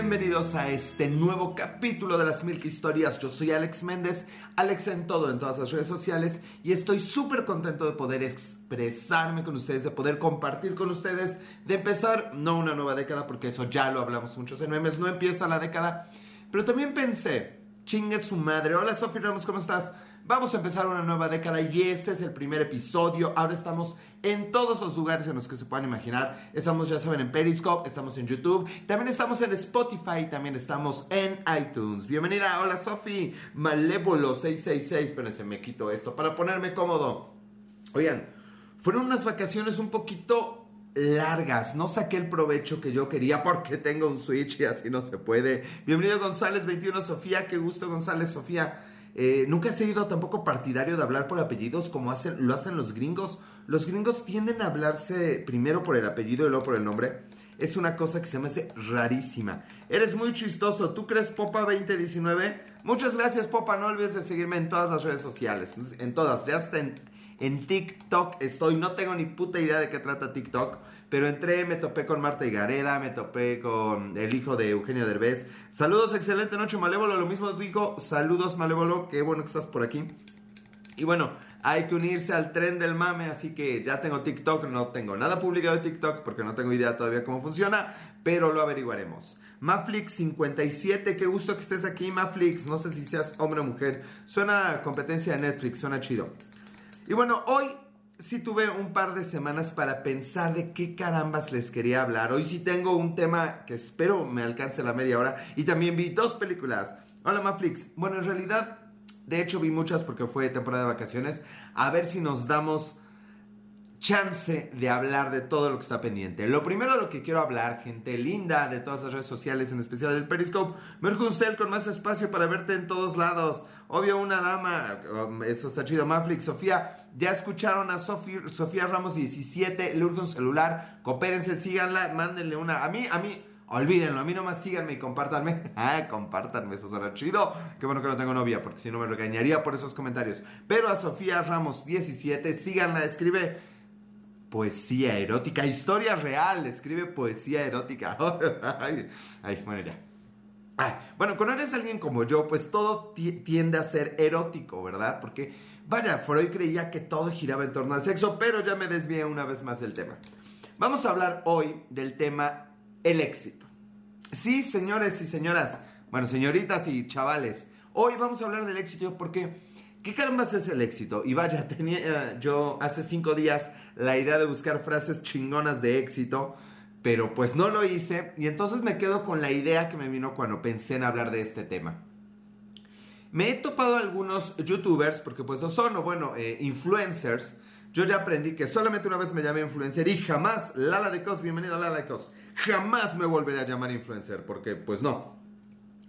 bienvenidos a este nuevo capítulo de las Milk Historias. Yo soy Alex Méndez, Alex en todo, en todas las redes sociales, y estoy súper contento de poder expresarme con ustedes, de poder compartir con ustedes, de empezar, no una nueva década, porque eso ya lo hablamos muchos en memes, no empieza la década, pero también pensé, chingue su madre. Hola Sofía Ramos, ¿cómo estás? Vamos a empezar una nueva década y este es el primer episodio. Ahora estamos en todos los lugares en los que se puedan imaginar. Estamos, ya saben, en Periscope, estamos en YouTube, también estamos en Spotify, también estamos en iTunes. Bienvenida, hola Sofi, Malévolo 666. Espérense, me quito esto para ponerme cómodo. Oigan, fueron unas vacaciones un poquito largas. No saqué el provecho que yo quería porque tengo un Switch y así no se puede. Bienvenido González 21 Sofía, qué gusto González Sofía. Eh, nunca he sido tampoco partidario de hablar por apellidos como hacen, lo hacen los gringos. Los gringos tienden a hablarse primero por el apellido y luego por el nombre. Es una cosa que se me hace rarísima. Eres muy chistoso. ¿Tú crees Popa 2019? Muchas gracias Popa. No olvides de seguirme en todas las redes sociales. En todas. Ya hasta en, en TikTok estoy. No tengo ni puta idea de qué trata TikTok. Pero entré, me topé con Marta Gareda, me topé con el hijo de Eugenio Derbez. Saludos, excelente noche, Malévolo. Lo mismo digo, saludos, Malévolo. Qué bueno que estás por aquí. Y bueno, hay que unirse al tren del mame, así que ya tengo TikTok, no tengo nada publicado de TikTok porque no tengo idea todavía cómo funciona, pero lo averiguaremos. Maflix57, qué gusto que estés aquí, Maflix. No sé si seas hombre o mujer. Suena competencia de Netflix, suena chido. Y bueno, hoy sí tuve un par de semanas para pensar de qué carambas les quería hablar. Hoy sí tengo un tema que espero me alcance la media hora. Y también vi dos películas. Hola Maflix. Bueno, en realidad, de hecho vi muchas porque fue temporada de vacaciones. A ver si nos damos chance de hablar de todo lo que está pendiente. Lo primero de lo que quiero hablar, gente linda de todas las redes sociales, en especial del Periscope, Merjuncel con más espacio para verte en todos lados. Obvio, una dama, um, eso está chido, Maflix, Sofía, ya escucharon a Sofía, Sofía Ramos 17, le urge un celular, coopérense, síganla, mándenle una, a mí, a mí, olvídenlo, a mí nomás síganme y compártanme, ah, compártanme, eso suena chido, qué bueno que no tengo novia, porque si no me regañaría por esos comentarios, pero a Sofía Ramos 17, síganla, escribe poesía erótica, historia real, escribe poesía erótica. ay, bueno, ya. bueno, cuando eres alguien como yo, pues todo tiende a ser erótico, ¿verdad? Porque, vaya, Freud creía que todo giraba en torno al sexo, pero ya me desvié una vez más del tema. Vamos a hablar hoy del tema el éxito. Sí, señores y señoras, bueno, señoritas y chavales, hoy vamos a hablar del éxito porque ¿Qué carambas es el éxito? Y vaya, tenía yo hace cinco días la idea de buscar frases chingonas de éxito, pero pues no lo hice y entonces me quedo con la idea que me vino cuando pensé en hablar de este tema. Me he topado algunos youtubers, porque pues no son, o bueno, eh, influencers. Yo ya aprendí que solamente una vez me llamé influencer y jamás, Lala de Cos, bienvenido a Lala de Cos, jamás me volveré a llamar influencer, porque pues no.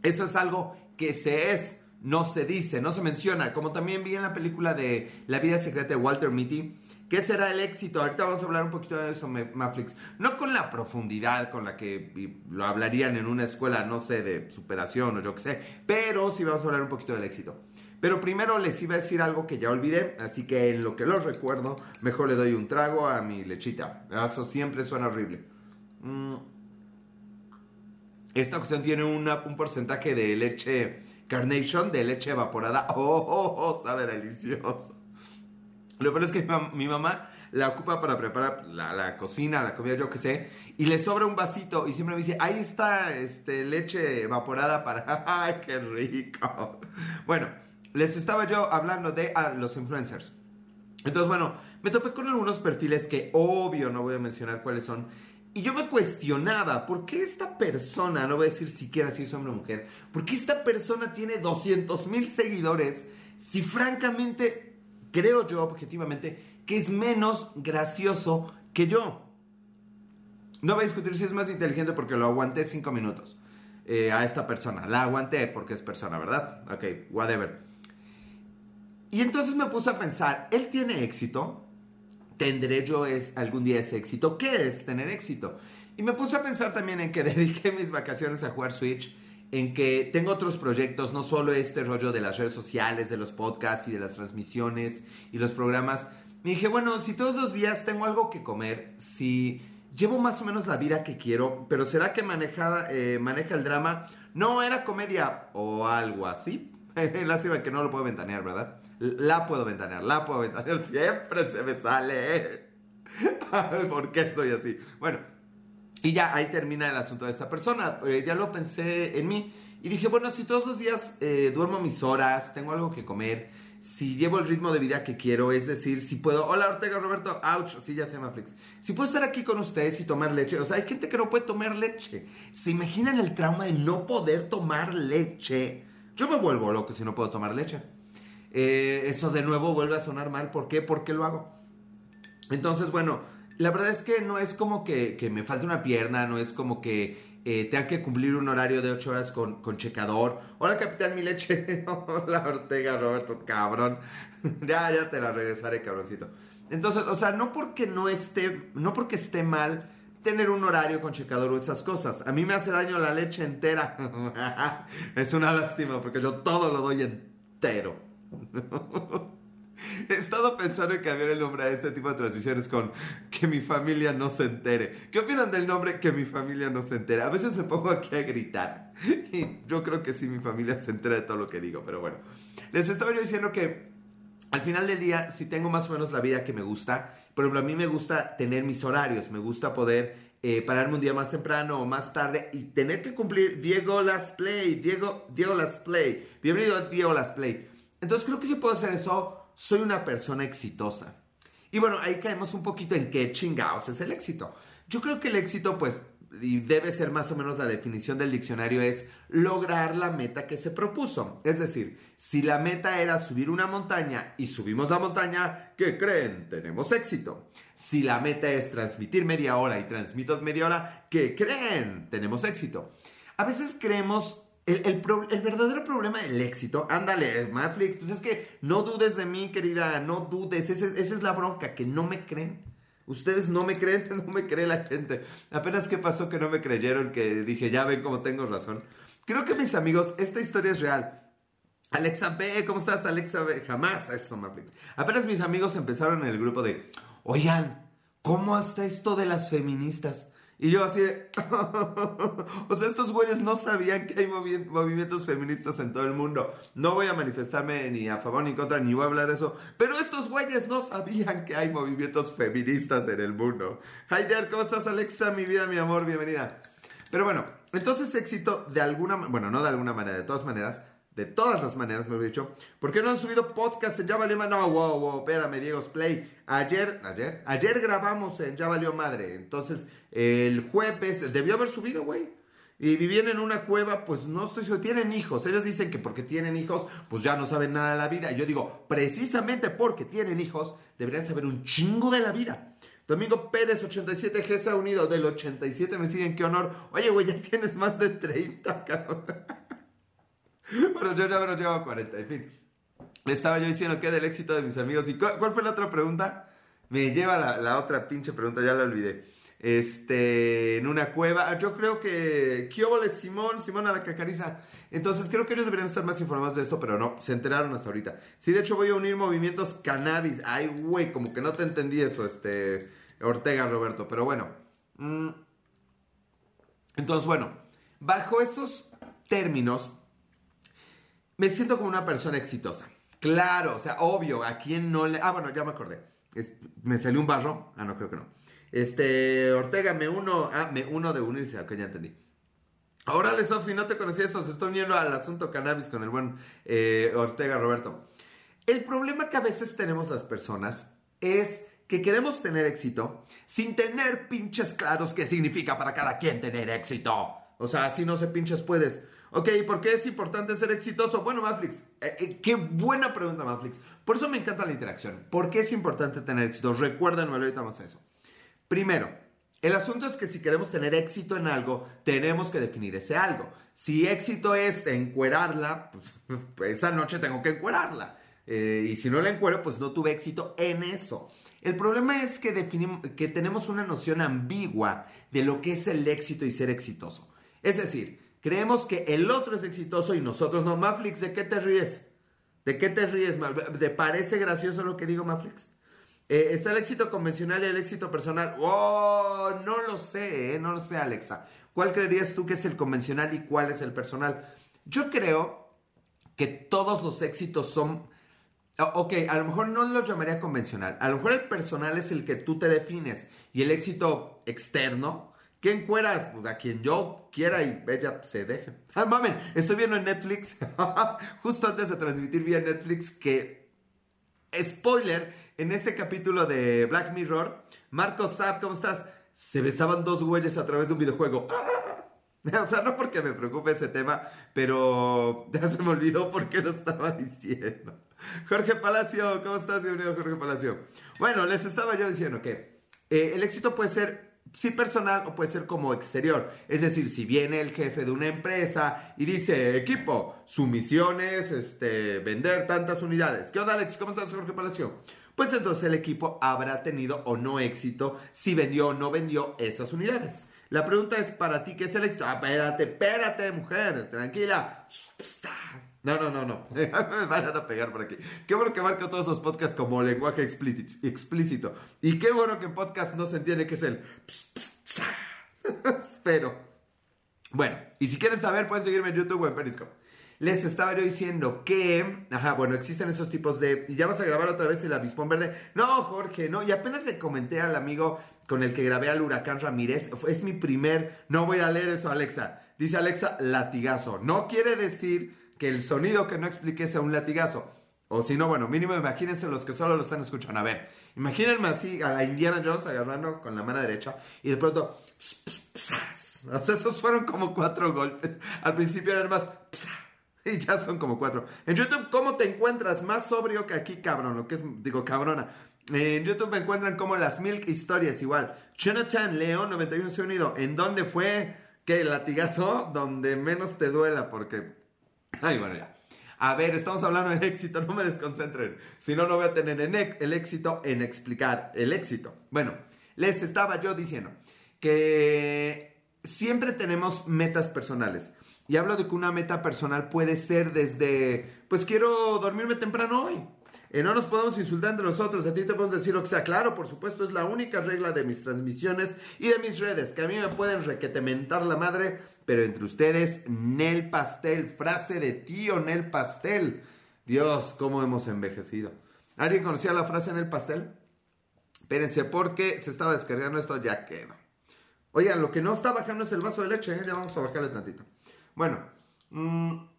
Eso es algo que se es no se dice, no se menciona, como también vi en la película de La vida secreta de Walter Mitty. ¿Qué será el éxito? Ahorita vamos a hablar un poquito de eso, Maflix. No con la profundidad con la que lo hablarían en una escuela, no sé, de superación o yo qué sé, pero sí vamos a hablar un poquito del éxito. Pero primero les iba a decir algo que ya olvidé, así que en lo que los recuerdo, mejor le doy un trago a mi lechita. Eso siempre suena horrible. Mm. Esta ocasión tiene un porcentaje de leche Carnation de leche evaporada. Oh, oh, oh, sabe delicioso. Lo peor es que mi, mamá la ocupa para preparar la, cocina, la comida, yo qué sé, y le sobra un vasito y siempre me dice, ahí está este, leche evaporada para... ¡Ay, qué rico! Bueno, les estaba yo hablando de los influencers. Entonces, bueno, me topé con algunos perfiles que obvio no voy a mencionar cuáles son, y yo me cuestionaba, ¿por qué esta persona, no voy a decir siquiera si es hombre o mujer, ¿por qué esta persona tiene 200 mil seguidores si francamente, creo yo objetivamente, que es menos gracioso que yo? No voy a discutir si es más inteligente porque lo aguanté cinco minutos eh, a esta persona. La aguanté porque es persona, ¿verdad? Ok, whatever. Y entonces me puse a pensar, ¿él tiene éxito? ¿Tendré yo es, algún día ese éxito? ¿Qué es tener éxito? Y me puse a pensar también en que dediqué mis vacaciones a jugar Switch, en que tengo otros proyectos, no solo este rollo de las redes sociales, de los podcasts y de las transmisiones y los programas. Me dije, bueno, si todos los días tengo algo que comer, si llevo más o menos la vida que quiero, pero ¿será que maneja, eh, maneja el drama? No, era comedia o algo así. Lástima que no lo puedo ventanear, ¿verdad? La puedo ventanear, la puedo ventanear, siempre se me sale. ¿Por qué soy así? Bueno, y ya ahí termina el asunto de esta persona. Eh, ya lo pensé en mí y dije, bueno, si todos los días eh, duermo mis horas, tengo algo que comer, si llevo el ritmo de vida que quiero, es decir, si puedo, hola Ortega Roberto, ouch, sí, ya se llama Flix, si puedo estar aquí con ustedes y tomar leche, o sea, hay gente que no puede tomar leche, ¿se imaginan el trauma de no poder tomar leche? Yo me vuelvo loco si no puedo tomar leche. Eh, eso de nuevo vuelve a sonar mal, ¿por qué? ¿Por qué lo hago? Entonces, bueno, la verdad es que no es como que, que me falte una pierna, no es como que eh, tengan que cumplir un horario de 8 horas con, con checador. Hola, capitán, mi leche. Hola, Ortega, Roberto, cabrón. ya, ya te la regresaré, cabroncito. Entonces, o sea, no porque no esté, no porque esté mal tener un horario con checador o esas cosas. A mí me hace daño la leche entera. es una lástima porque yo todo lo doy entero. He estado pensando en cambiar el nombre a este tipo de transmisiones con que mi familia no se entere. ¿Qué opinan del nombre que mi familia no se entere? A veces me pongo aquí a gritar. Y yo creo que sí, mi familia se entera de todo lo que digo, pero bueno. Les estaba yo diciendo que al final del día, si tengo más o menos la vida que me gusta, por ejemplo, a mí me gusta tener mis horarios, me gusta poder eh, pararme un día más temprano o más tarde y tener que cumplir Diego Las Play, Diego, Diego Las Play. Bienvenido a Diego Las Play. Entonces creo que si puedo hacer eso, soy una persona exitosa. Y bueno, ahí caemos un poquito en qué chingados es el éxito. Yo creo que el éxito, pues, y debe ser más o menos la definición del diccionario, es lograr la meta que se propuso. Es decir, si la meta era subir una montaña y subimos la montaña, ¿qué creen? Tenemos éxito. Si la meta es transmitir media hora y transmito media hora, ¿qué creen? Tenemos éxito. A veces creemos el, verdadero problema del éxito, ándale, Maflix, pues es que no dudes de mí, querida, no dudes, esa, es la bronca, que no me creen. Ustedes no me creen, no me cree la gente. Apenas que pasó que no me creyeron, que dije, ya ven cómo tengo razón. Creo que mis amigos, esta historia es real. Alexa B, ¿cómo estás, Alexa B? Jamás eso, Maflix. Apenas mis amigos empezaron en el grupo de, oigan, ¿cómo está esto de las feministas? Y yo así de... o sea, estos güeyes no sabían que hay movimientos feministas en todo el mundo. No voy a manifestarme ni a favor ni contra, ni voy a hablar de eso. Pero estos güeyes no sabían que hay movimientos feministas en el mundo. Hi there, ¿cómo estás Alexa? Mi vida, mi amor, bienvenida. Pero bueno, entonces éxito de alguna... Bueno, no de alguna manera, de todas maneras de todas las maneras, me lo he dicho. ¿Por qué no han subido podcast en Ya Valió Madre? No, wow, wow, espérame, Diego Play. Ayer, ayer, ayer grabamos en Ya Valió Madre. Entonces, el jueves, debió haber subido, güey. Y vivían en una cueva, pues no estoy seguro. Tienen hijos. Ellos dicen que porque tienen hijos, pues ya no saben nada de la vida. Y yo digo, precisamente porque tienen hijos, deberían saber un chingo de la vida. Domingo Pérez, 87, GESA Unido, del 87 me siguen, qué honor. Oye, güey, ya tienes más de 30, cabrón. bueno, yo ya me lo llevo a 40, en fin. Estaba yo diciendo que del éxito de mis amigos. ¿Y cuál, fue la otra pregunta? Me lleva la, otra pinche pregunta, ya la olvidé. Este, en una cueva. Ah, yo creo que. ¿Qué Simón? Simón a la cacariza. Entonces creo que ellos deberían estar más informados de esto, pero no, se enteraron hasta ahorita. Sí, de hecho voy a unir movimientos cannabis. Ay, güey, como que no te entendí eso, este. Ortega Roberto, pero bueno. Mm. Entonces, bueno, bajo esos términos, me siento como una persona exitosa. Claro, o sea, obvio, a quién no le... Ah, bueno, ya me acordé. me salió un barro. Ah, no, creo que no. Este, Ortega, me uno... Ah, me uno de unirse. Ok, ya entendí. Órale, Sofi, no te conocí eso. Se está uniendo al asunto cannabis con el buen eh, Ortega Roberto. El problema que a veces tenemos las personas es que queremos tener éxito sin tener pinches claros qué significa para cada quien tener éxito. O sea, así no se pinches puedes. Ok, ¿por qué es importante ser exitoso? Bueno, Maflix, eh, eh, qué buena pregunta, Maflix. Por eso me encanta la interacción. ¿Por qué es importante tener éxito? Recuérdenme, ahorita vamos a eso. Primero, el asunto es que si queremos tener éxito en algo, tenemos que definir ese algo. Si éxito es encuerarla, pues, esa noche tengo que encuerarla. Eh, y si no la encuero, pues no tuve éxito en eso. El problema es que, que tenemos una noción ambigua de lo que es el éxito y ser exitoso. Es decir, Creemos que el otro es exitoso y nosotros no. Maflix, ¿de qué te ríes? ¿De qué te ríes? ¿Te parece gracioso lo que digo, Maflix? Eh, ¿Está el éxito convencional y el éxito personal? Oh, no lo sé, ¿eh? no lo sé, Alexa. ¿Cuál creerías tú que es el convencional y cuál es el personal? Yo creo que todos los éxitos son... Ok, a lo mejor no lo llamaría convencional. A lo mejor el personal es el que tú te defines. Y el éxito externo, ¿quién cueras? Pues a quien yo quiera y ella se deje. Ah, mamen, estoy viendo en Netflix, justo antes de transmitir vía Netflix, que... Spoiler, en este capítulo de Black Mirror, Marcos Saab, ¿cómo estás? Se besaban dos güeyes a través de un videojuego. O sea, no porque me preocupe ese tema, pero ya se me olvidó por qué lo estaba diciendo. Jorge Palacio, ¿cómo estás? Bienvenido, Jorge Palacio. Bueno, les estaba yo diciendo que eh, el éxito puede ser sí personal o puede ser como exterior. Es decir, si viene el jefe de una empresa y dice, equipo, su misión es este, vender tantas unidades. ¿Qué onda, Alex? ¿Cómo estás, Jorge Palacio? Pues entonces el equipo habrá tenido o no éxito si vendió o no vendió esas unidades. La pregunta es para ti, ¿qué es el éxito? Ah, espérate, espérate, mujer, tranquila. No, no, no, no. Me van a pegar por aquí. Qué bueno que marco todos esos podcasts como lenguaje explícito. Y qué bueno que en podcast no se entiende qué es el... Espero. Bueno, y si quieren saber, pueden seguirme en YouTube o en Periscope. Les estaba yo diciendo que, ajá, bueno, existen esos tipos de, y ya vas a grabar otra vez el avispón verde. No, Jorge, no, y apenas le comenté al amigo con el que grabé al huracán Ramírez, es mi primer, no voy a leer eso, Alexa. Dice Alexa, latigazo. No quiere decir que el sonido que no expliqué sea un latigazo. O si no, bueno, mínimo imagínense los que solo lo están escuchando. A ver, imagínense así a la Indiana Jones agarrando con la mano derecha y de pronto... O sea, esos fueron como cuatro golpes. Al principio eran más... Y ya son como cuatro. En YouTube, ¿cómo te encuentras? Más sobrio que aquí, cabrón. Lo que es, digo, cabrona. En YouTube me encuentran como las Milk Historias, igual. Jonathan León, 91 se unido. ¿En dónde fue? ¿Qué? ¿Latigazo? Donde menos te duela, porque. Ay, bueno, ya. A ver, estamos hablando del éxito, no me desconcentren. Si no, no voy a tener el éxito en explicar el éxito. Bueno, les estaba yo diciendo que siempre tenemos metas personales. Y hablo de que una meta personal puede ser desde, pues quiero dormirme temprano hoy. Eh, no nos podemos insultar entre nosotros. A ti te podemos decir lo que sea. Claro, por supuesto, es la única regla de mis transmisiones y de mis redes. Que a mí me pueden requetementar la madre, pero entre ustedes, Nel Pastel. Frase de tío Nel Pastel. Dios, cómo hemos envejecido. ¿Alguien conocía la frase Nel Pastel? Espérense, porque se estaba descargando esto, ya quedó. Oigan, lo que no está bajando es el vaso de leche, ¿eh? ya vamos a bajarle tantito. Bueno, mm,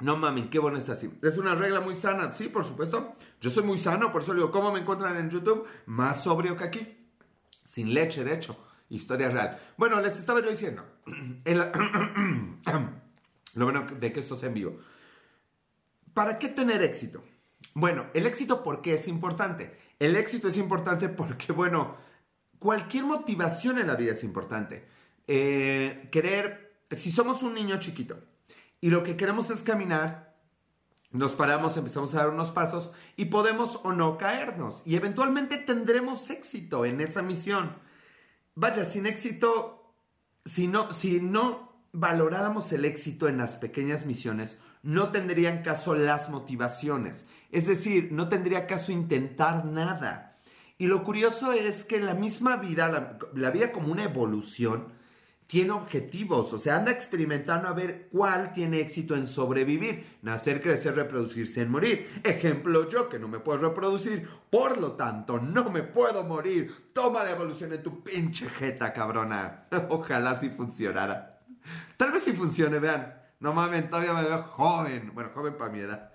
no mames, qué bueno es así. Es una regla muy sana, sí, por supuesto. Yo soy muy sano, por eso digo, ¿cómo me encuentran en YouTube? Más sobrio que aquí. Sin leche, de hecho. Historia real. Bueno, les estaba yo diciendo. lo bueno de que esto sea en vivo. ¿Para qué tener éxito? Bueno, el éxito, ¿por qué es importante? El éxito es importante porque, bueno, cualquier motivación en la vida es importante. Eh, querer, si somos un niño chiquito y lo que queremos es caminar, nos paramos, empezamos a dar unos pasos y podemos o no caernos y eventualmente tendremos éxito en esa misión. Vaya, sin éxito, si no, si no valoráramos el éxito en las pequeñas misiones, no tendrían caso las motivaciones. Es decir, no tendría caso intentar nada. Y lo curioso es que la misma vida, la, la vida como una evolución, tiene objetivos, o sea, anda experimentando a ver cuál tiene éxito en sobrevivir, nacer, crecer, reproducirse, en morir. Ejemplo yo que no me puedo reproducir, por lo tanto no me puedo morir. Toma la evolución en tu pinche jeta, cabrona. Ojalá si funcionara. Tal vez si funcione, vean. No mames, todavía me veo joven. Bueno, joven para mi edad.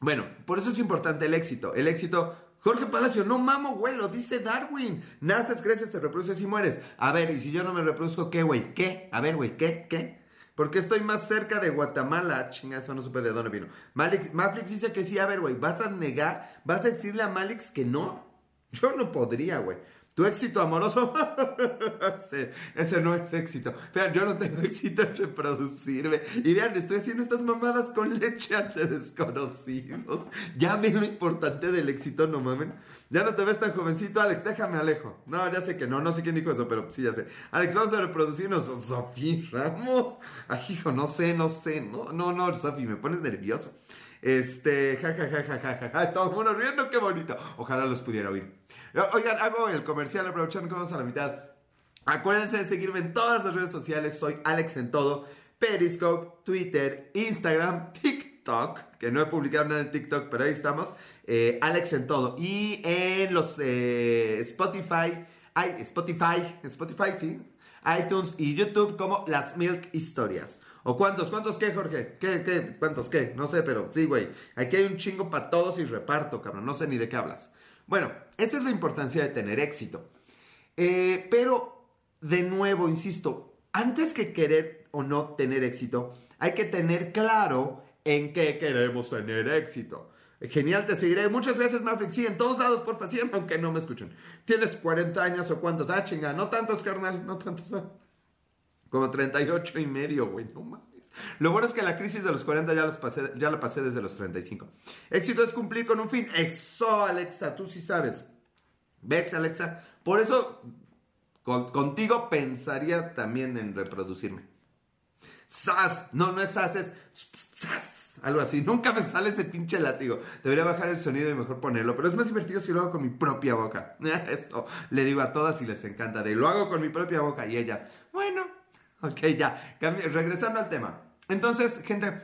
Bueno, por eso es importante el éxito. El éxito Jorge Palacio, no mamo, güey, lo dice Darwin. Naces, creces, te reproduces y mueres. A ver, y si yo no me reproduzco, ¿qué, güey? ¿Qué? A ver, güey, ¿qué? ¿Qué? Porque estoy más cerca de Guatemala. Chinga, eso no supe de dónde vino. Malix, Maflix dice que sí. A ver, güey, ¿vas a negar? ¿Vas a decirle a Malix que no? Yo no podría, güey. Tu éxito amoroso, ese, no es éxito. Vean, yo no tengo éxito en reproducirme. Y vean, estoy haciendo estas mamadas con leche ante desconocidos. Ya ven lo importante del éxito, no mamen. Ya no te ves tan jovencito, Alex, déjame alejo. No, ya sé que no, no sé quién dijo eso, pero sí, ya sé. Alex, vamos a reproducirnos. Sofi Ramos. Ay, hijo, no sé, no sé. No, no, no, Sofi, me pones nervioso. Este, ja, ja, ja, ja, ja, ja, ja, todo el mundo riendo, qué bonito. Ojalá los pudiera oír. Oigan, hago el comercial aprovechando que vamos a la mitad. Acuérdense de seguirme en todas las redes sociales, soy Alex en todo. Periscope, Twitter, Instagram, TikTok, que no he publicado nada en TikTok, pero ahí estamos. Eh, Alex en todo. Y en los eh, Spotify, ay, Spotify, Spotify, sí, iTunes y YouTube como Las Milk Historias. ¿O cuántos? ¿Cuántos qué, Jorge? ¿Qué, qué? ¿Cuántos qué? No sé, pero sí, güey. Aquí hay un chingo para todos y reparto, cabrón. No sé ni de qué hablas. Bueno, esa es la importancia de tener éxito. Eh, pero, de nuevo, insisto, antes que querer o no tener éxito, hay que tener claro en qué queremos tener éxito. Genial, te seguiré. Muchas gracias, Maflix. Sí, en todos lados, porfa, sí, aunque no me escuchen. ¿Tienes 40 años o cuántos? Ah, chinga, no tantos, carnal, no tantos. Ah. Como 38 y medio, güey, no mames. Lo bueno es que la crisis de los 40 ya, los pasé, ya la pasé desde los 35. Éxito es cumplir con un fin. Eso, Alexa, tú sí sabes. ¿Ves, Alexa? Por eso contigo pensaría también en reproducirme. ¡Sas! No, no es sas, es ¡sas! Algo así. Nunca me sale ese pinche látigo. Debería bajar el sonido y mejor ponerlo. Pero es más divertido si lo hago con mi propia boca. Eso le digo a todas y les encanta. De lo hago con mi propia boca y ellas. Bueno, ok, ya. regresando al tema. Entonces, gente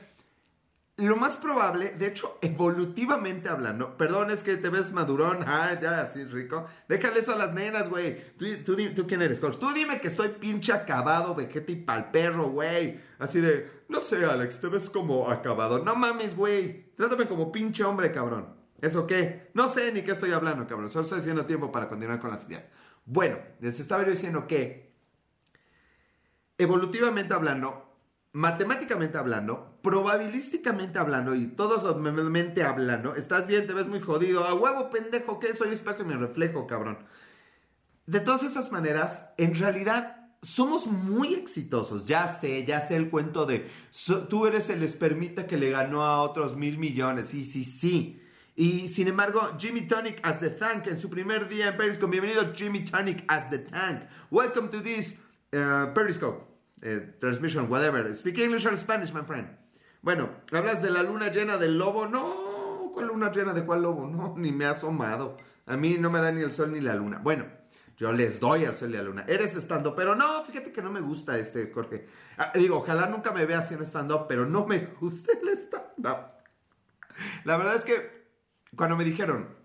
lo más probable, de hecho, evolutivamente hablando, perdón, es que te ves madurón, ah, ya, así rico. Déjale eso a las nenas, güey. ¿Tú, tú, quién eres, Tú dime que estoy pinche acabado, vejete y pal perro, güey. Así de, no sé, Alex, te ves como acabado. No mames, güey. Trátame como pinche hombre, cabrón. ¿Eso qué? No sé ni qué estoy hablando, cabrón. Solo estoy haciendo tiempo para continuar con las ideas. Bueno, les estaba yo diciendo que, evolutivamente hablando, matemáticamente hablando, probabilísticamente hablando y mente hablando, estás bien, te ves muy jodido, a huevo pendejo, ¿qué soy espejo y me reflejo, cabrón. De todas esas maneras, en realidad somos muy exitosos. Ya sé, ya sé el cuento de tú eres el espermita que le ganó a otros mil millones. Sí, sí, sí. Y sin embargo, Jimmy Tonic as the Tank en su primer día en Periscope. Bienvenido Jimmy Tonic as the Tank. Welcome to this uh, Periscope. Eh, transmission, whatever. Speak English or Spanish, my friend. Bueno, ¿hablas de la luna llena del lobo? No, ¿cuál luna llena de cuál lobo? No, ni me ha asomado. A mí no me da ni el sol ni la luna. Bueno, yo les doy al sol y la luna. Eres estando, pero no, fíjate que no me gusta este, Jorge. Ah, digo, ojalá nunca me vea haciendo stand-up, pero no me gusta el stand-up. La verdad es que cuando me dijeron,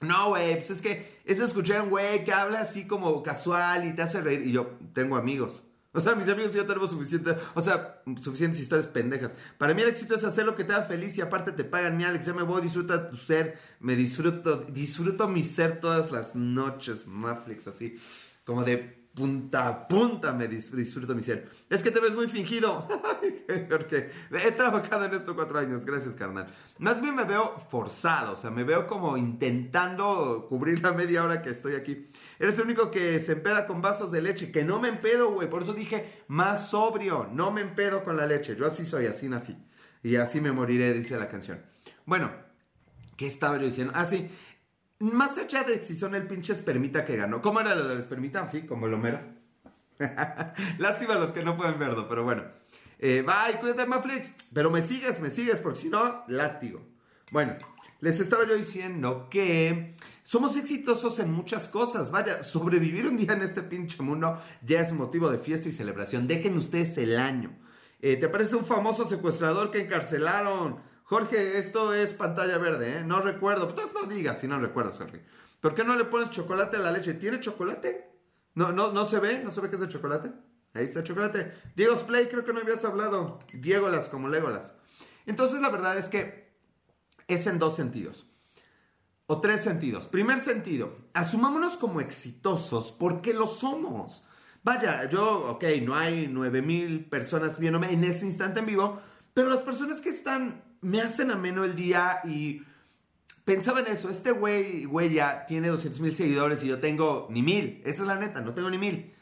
no, güey, pues es que es escuchar un güey que habla así como casual y te hace reír. Y yo tengo amigos. O sea, mis amigos ya tenemos suficiente, o sea, suficientes historias pendejas. Para mí el éxito es hacer lo que te haga feliz y aparte te pagan mi Alex, ya me voy, disfruta tu ser, me disfruto, disfruto mi ser todas las noches, Maflix, así, como de punta a punta me disfruto mi ser. Es que te ves muy fingido. Porque he trabajado en esto cuatro años, gracias carnal. Más bien me veo forzado, o sea, me veo como intentando cubrir la media hora que estoy aquí. Eres el único que se empeda con vasos de leche, que no me empedo, güey. Por eso dije, más sobrio, no me empedo con la leche. Yo así soy, así nací. Y así me moriré, dice la canción. Bueno, ¿qué estaba yo diciendo? Ah, sí. Más allá de si son el pinche espermita que ganó. ¿Cómo era lo del espermita? Sí, como el Homero. Lástima los que no pueden verlo, pero bueno. Eh, bye, cuídate, Maflix. Pero me sigues, me sigues, porque si no, látigo. Bueno, les estaba yo diciendo que somos exitosos en muchas cosas. Vaya, sobrevivir un día en este pinche mundo ya es motivo de fiesta y celebración. Dejen ustedes el año. Eh, ¿Te parece un famoso secuestrador que encarcelaron? Jorge, esto es pantalla verde, ¿eh? No recuerdo. Entonces no digas si no recuerdas, Jorge. ¿Por qué no le pones chocolate a la leche? ¿Tiene chocolate? ¿No, no, no se ve? ¿No se ve que es de chocolate? Ahí está el chocolate. Diego Play, creo que no habías hablado. Diegolas, como Legolas. Entonces la verdad es que es en dos sentidos. O tres sentidos. Primer sentido, asumámonos como exitosos porque lo somos. Vaya, yo, ok, no hay 9000 personas viéndome en este instante en vivo, pero las personas que están me hacen ameno el día y pensaba en eso. Este güey, güey ya tiene 200 mil seguidores y yo tengo ni mil. Esa es la neta, no tengo ni mil.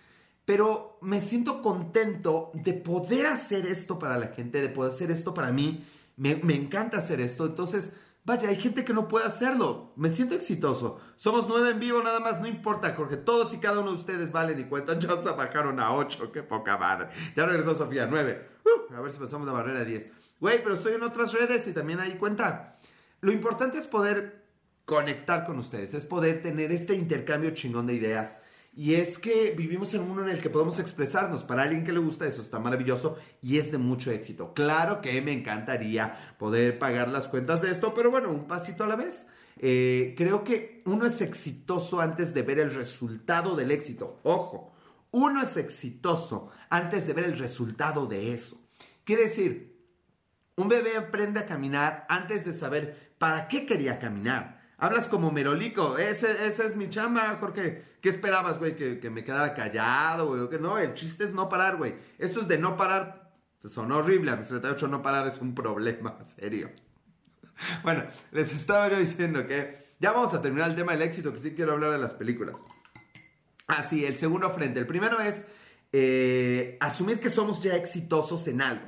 Pero me siento contento de poder hacer esto para la gente, de poder hacer esto para mí. Me, me encanta hacer esto. Entonces, vaya, hay gente que no puede hacerlo. Me siento exitoso. Somos nueve en vivo nada más, no importa, Jorge. Todos y cada uno de ustedes valen y cuentan. Ya se bajaron a ocho, qué poca madre. Ya regresó Sofía, nueve. Uh, a ver si pasamos la barrera de diez. Güey, pero estoy en otras redes y también ahí cuenta. Lo importante es poder conectar con ustedes, es poder tener este intercambio chingón de ideas. Y es que vivimos en un mundo en el que podemos expresarnos. Para alguien que le gusta eso está maravilloso y es de mucho éxito. Claro que me encantaría poder pagar las cuentas de esto, pero bueno, un pasito a la vez. Eh, creo que uno es exitoso antes de ver el resultado del éxito. Ojo, uno es exitoso antes de ver el resultado de eso. Quiere decir, un bebé aprende a caminar antes de saber para qué quería caminar. Hablas como merolico, ese, esa es mi chamba, Jorge. ¿Qué esperabas, güey? ¿Que, me quedara callado, güey. Que no, el chiste es no parar, güey. Esto es de no parar. Son horrible. A mis 38 no parar es un problema, serio. Bueno, les estaba yo diciendo que ya vamos a terminar el tema del éxito, que sí quiero hablar de las películas. Ah, sí, el segundo frente. El primero es eh, asumir que somos ya exitosos en algo.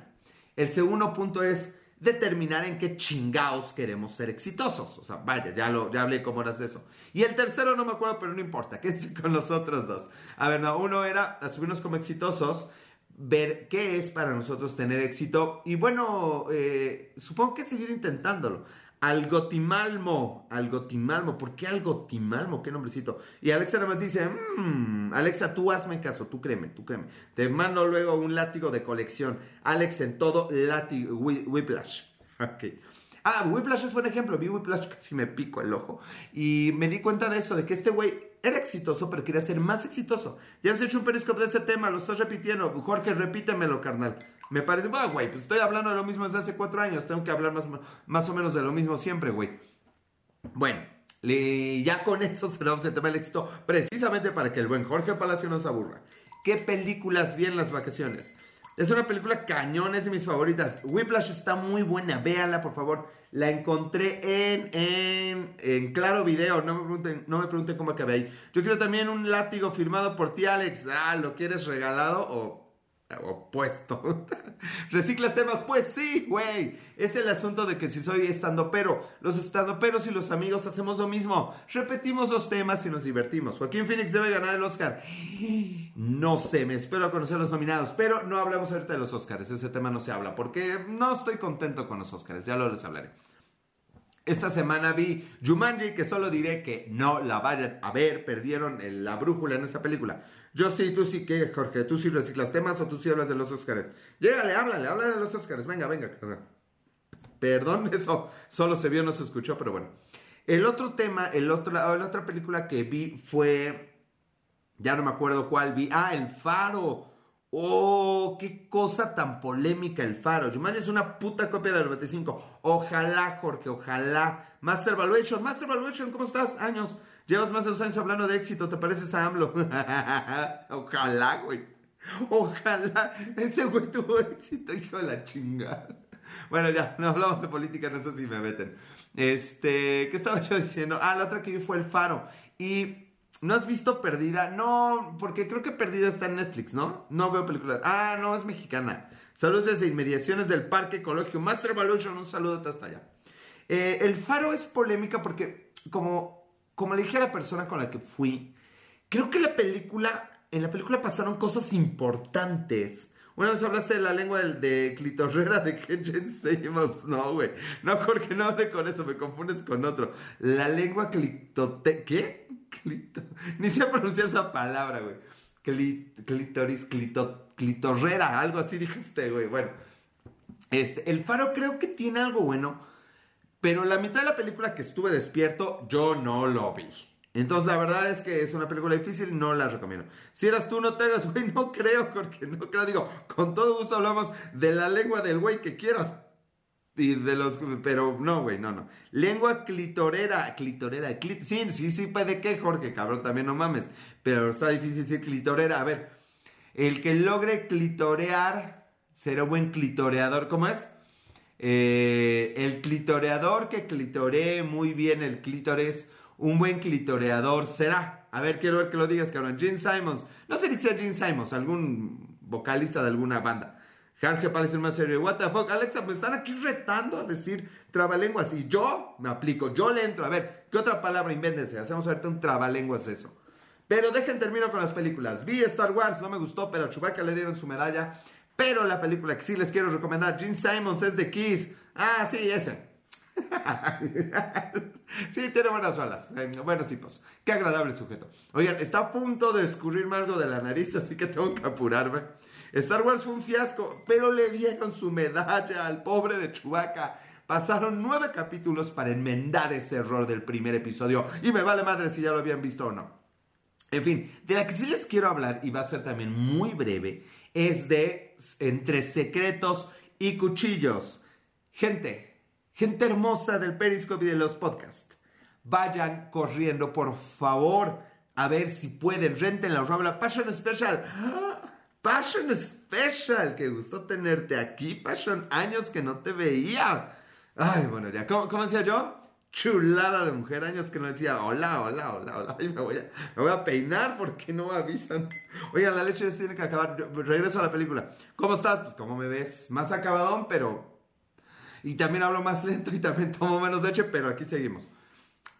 El segundo punto es determinar en qué chingados queremos ser exitosos. O sea, vaya, ya, lo, ya hablé cómo eras eso. Y el tercero no me acuerdo, pero no importa, quédense con los otros dos. A ver, no, uno era asumirnos como exitosos, ver qué es para nosotros tener éxito y bueno, eh, supongo que seguir intentándolo. Algotimalmo, Algotimalmo, ¿por qué Algotimalmo? ¿Qué nombrecito? Y Alexa nada más dice, mmm, Alexa, tú hazme caso, tú créeme, tú créeme. Te mando luego un látigo de colección. Alex en todo, látigo, whiplash. Ok. Ah, Whiplash es buen ejemplo. Vi Whiplash casi me pico el ojo. Y me di cuenta de eso, de que este güey era exitoso, pero quería ser más exitoso. Ya hemos hecho un periscope de ese tema, lo estás repitiendo. Jorge, repítemelo, carnal. Me parece, bueno, güey, pues estoy hablando de lo mismo desde hace cuatro años. Tengo que hablar más, más o menos de lo mismo siempre, güey. Bueno, ya con eso cerramos el tema del éxito, precisamente para que el buen Jorge Palacio no se aburra. ¿Qué películas vi en las vacaciones? Es una película cañón, es de mis favoritas. Whiplash está muy buena, véanla por favor. La encontré en, en, en Claro Video, no me, pregunten, no me pregunten cómo acabé ahí. Yo quiero también un látigo firmado por ti, Alex. Ah, ¿lo quieres regalado o opuesto. ¿Reciclas temas? Pues sí, güey. Es el asunto de que si soy estando pero, los estandoperos y los amigos hacemos lo mismo. Repetimos los temas y nos divertimos. Joaquín Phoenix debe ganar el Oscar. No sé, me espero a conocer los nominados, pero no hablamos ahorita de los Oscars. Ese tema no se habla porque no estoy contento con los Oscars. Ya lo les hablaré. Esta semana vi Jumanji, que solo diré que no la vayan a ver, perdieron la brújula en esa película. Yo sí, tú sí, ¿qué, Jorge? ¿Tú sí reciclas temas o tú sí hablas de los Oscars? Llégale, háblale, habla de los Oscars, venga, venga. Perdón, eso solo se vio, no se escuchó, pero bueno. El otro tema, el otro, la otra película que vi fue, ya no me acuerdo cuál vi, ah, El Faro. Oh, qué cosa tan polémica el faro. Jumanji es una puta copia del 95. Ojalá, Jorge, ojalá. Master Valuation, Master Valuation, ¿cómo estás? Años. Llevas más de dos años hablando de éxito, ¿te pareces a AMLO? ojalá, güey. Ojalá. Ese güey tuvo éxito, hijo de la chingada. Bueno, ya, no hablamos de política, no sé si me meten. Este, ¿qué estaba yo diciendo? Ah, la otra que vi fue el faro. Y ¿No has visto Perdida? No, porque creo que Perdida está en Netflix, ¿no? No veo películas. Ah, no, es mexicana. Saludos desde inmediaciones del Parque Ecológico Master Evolution. Un saludo hasta allá. Eh, el Faro es polémica porque, como, como le dije a la persona con la que fui, creo que la película, en la película pasaron cosas importantes. Una vez hablaste de la lengua de, clitorrera de Ken seguimos. No, güey. No, Jorge, no hable con eso, me confundes con otro. La lengua clitote... ¿Qué? Ni sé pronunciar esa palabra, güey. clitoris, clitorrera, algo así dijiste, güey. Bueno, este, el faro creo que tiene algo bueno, pero la mitad de la película que estuve despierto, yo no lo vi. Entonces, la verdad es que es una película difícil, no la recomiendo. Si eras tú, no te hagas, güey, no creo, porque no creo, digo, con todo gusto hablamos de la lengua del güey que quieras, y de los. Pero no, güey, no, no. Lengua clitorera. Clitorera. sí, sí, sí, ¿de qué, Jorge? Cabrón, también no mames. Pero está difícil decir clitorera. A ver. El que logre clitorear será un buen clitoreador. ¿Cómo es? Eh, el clitoreador que clitoree muy bien el clítores. Un buen clitoreador será. A ver, quiero ver que lo digas, cabrón. Gene Simons. No sé si sea Gene Simons, algún vocalista de alguna banda. Jorge parece más serio. What the fuck, Alexa, me están aquí retando a decir trabalenguas. Y yo me aplico, yo le entro. A ver, ¿qué otra palabra invéntense? Hacemos ahorita un trabalenguas eso. Pero dejen termino con las películas. Vi Star Wars, no me gustó, pero a Chewbacca le dieron su medalla. Pero la película que sí les quiero recomendar, Gene Simons es de Kiss. Ah, sí, ese. sí, tiene buenas olas, buenos tipos. Qué agradable sujeto. Oigan, está a punto de escurrirme algo de la nariz, así que tengo que apurarme. Star Wars fue un fiasco, pero le dieron su medalla al pobre de Chewbacca. Pasaron nueve capítulos para enmendar ese error del primer episodio y me vale madre si ya lo habían visto o no. En fin, de la que sí les quiero hablar y va a ser también muy breve es de Entre Secretos y Cuchillos. Gente, gente hermosa del Periscope y de los podcasts, vayan corriendo, por favor, a ver si pueden, renten la la Passion Special. Passion Special, qué gusto tenerte aquí, Passion, años que no te veía. Ay, bueno, ya, ¿cómo, cómo decía yo? chulada de mujer, años que no decía hola, hola, hola, hola. Ay, me, voy a, me voy a peinar porque no avisan. Oigan, la leche se tiene que acabar. regreso a la película. ¿Cómo estás? Pues como me ves, más acabadón, pero... Y también hablo más lento y también tomo menos leche, pero aquí seguimos.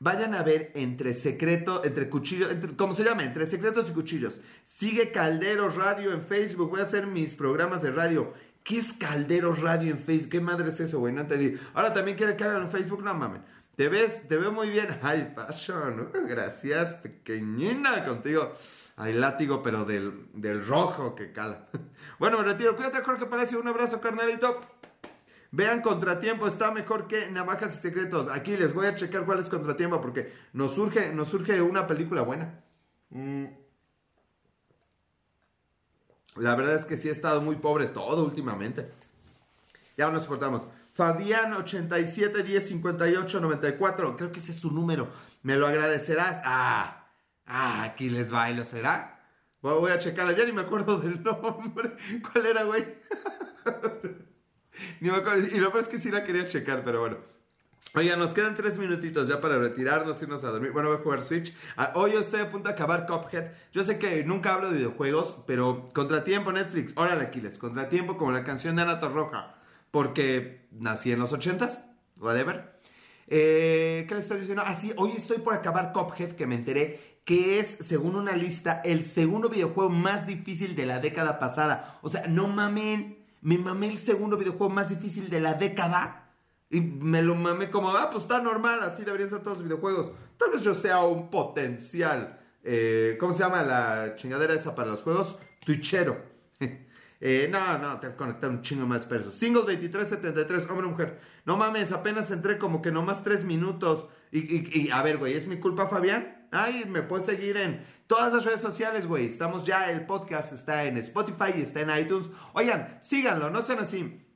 Vayan a ver entre secreto, entre cuchillos, ¿cómo se llama? Entre secretos y cuchillos. Sigue Calderos Radio en Facebook. Voy a hacer mis programas de radio. ¿Qué es Calderos Radio en Facebook? ¿Qué madre es eso, güey? No te digo. Ahora también quiere que hagan en Facebook. No mames. Te ves, te veo muy bien. Ay, Passion, gracias, pequeñina, contigo. Ay, látigo, pero del, del rojo que cala. Bueno, me retiro. Cuídate, Jorge Palacio. Un abrazo, carnalito. Vean, Contratiempo está mejor que Navajas y Secretos. Aquí les voy a checar cuál es Contratiempo porque nos surge, nos surge una película buena. Mm. La verdad es que sí he estado muy pobre todo últimamente. Ya nos soportamos. Fabián 87 10 58 94. Creo que ese es su número. ¿Me lo agradecerás? Ah, ah, aquí les bailo, ¿será? Voy a checar. Ya ni me acuerdo del nombre. ¿Cuál era, güey? ni me acuerdo. Y lo peor es que sí la quería checar, pero bueno. Oigan, nos quedan tres minutitos ya para retirarnos, irnos a dormir. Bueno, voy a jugar Switch. Ah, hoy estoy a punto de acabar Cuphead. Yo sé que nunca hablo de videojuegos, pero Contratiempo Netflix. Órale, Aquiles. Contratiempo como la canción de Ana Roja porque nací en los 80s, whatever. Eh, ¿Qué les estoy diciendo? Ah, sí, hoy estoy por acabar Cuphead, que me enteré que es, según una lista, el segundo videojuego más difícil de la década pasada. O sea, no mamen, me mamé el segundo videojuego más difícil de la década. Y me lo mamé como, ah, pues está normal, así deberían ser todos los videojuegos. Tal vez yo sea un potencial, eh, ¿cómo se llama la chingadera esa para los juegos? Twitchero. Eh, no, no, tengo que conectar un chingo más pesos. Single 2373, hombre mujer. No mames, apenas entré como que nomás tres minutos. Y, y, a ver, güey, ¿es mi culpa, Fabián? Ay, me puedes seguir en todas las redes sociales, güey. Estamos ya, el podcast está en Spotify y está en iTunes. Oigan, síganlo, no sean así.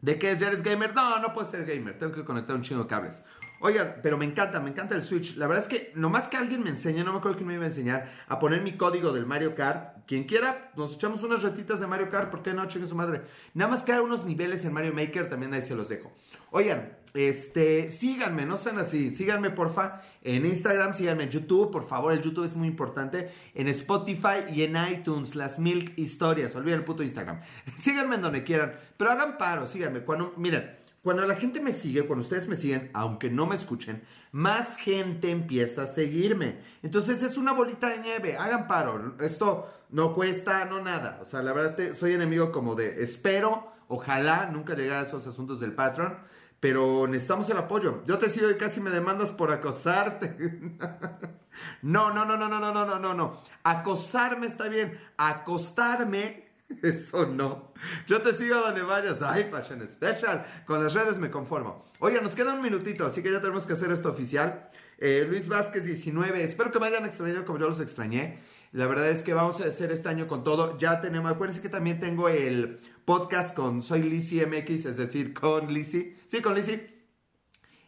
¿De qué es? ¿Ya eres gamer? No, no puedo ser gamer. Tengo que conectar un chingo de cables. Oigan, pero me encanta, me encanta el Switch. La verdad es que nomás que alguien me enseñe, no me acuerdo quién me iba a enseñar, a poner mi código del Mario Kart. Quien quiera, nos echamos unas ratitas de Mario Kart, ¿por qué no? Chingue su madre. Nada más que unos niveles en Mario Maker, también ahí se los dejo. Oigan, este, síganme, no sean así, síganme porfa en Instagram, síganme en YouTube, por favor, el YouTube es muy importante, en Spotify y en iTunes, las Milk Historias, olviden el puto Instagram. síganme en donde quieran, pero hagan paro, síganme. Cuando, miren, cuando la gente me sigue, cuando ustedes me siguen, aunque no me escuchen, más gente empieza a seguirme. Entonces es una bolita de nieve. Hagan paro. Esto no cuesta, no nada. O sea, la verdad soy enemigo como de espero, ojalá nunca llegue a esos asuntos del patrón. Pero necesitamos el apoyo. Yo te sigo y casi me demandas por acosarte. no, no, no, no, no, no, no, no, no. Acosarme está bien. Acostarme Eso no. Yo te sigo donde vayas. Ay, Fashion Special. Con las redes me conformo. Oye, nos queda un minutito, así que ya tenemos que hacer esto oficial. Eh, Luis Vázquez 19. Espero que me hayan extrañado como yo los extrañé. La verdad es que vamos a hacer este año con todo. Ya tenemos, acuérdense que también tengo el podcast con Soy Lizzy MX, es decir, con Lizzy. Sí, con Lizzy.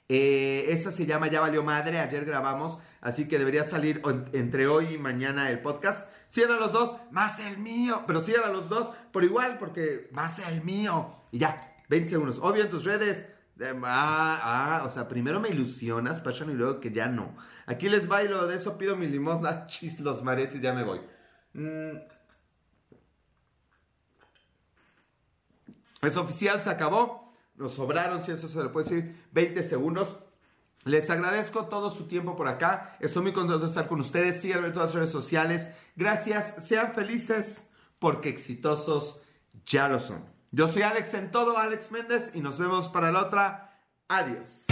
Eh, esa se llama Ya Valió Madre, ayer grabamos, así que debería salir entre hoy y mañana el podcast. Si eran los dos, más el mío, pero si eran los dos, por igual, porque más el mío. Y ya, 20 segundos. Obvio en tus redes. ah, ah, o sea, primero me ilusionas, Passion, y luego que ya no. Aquí les bailo, de eso pido mi limosna, chis, los y ya me voy. Mm. Es oficial, se acabó. Nos sobraron, si eso se le puede decir, 20 segundos. Les agradezco todo su tiempo por acá. Estoy muy contento de estar con ustedes. Síganme en todas las redes sociales. Gracias. Sean felices porque exitosos ya lo son. Yo soy Alex en todo, Alex Méndez, y nos vemos para la otra. Adiós.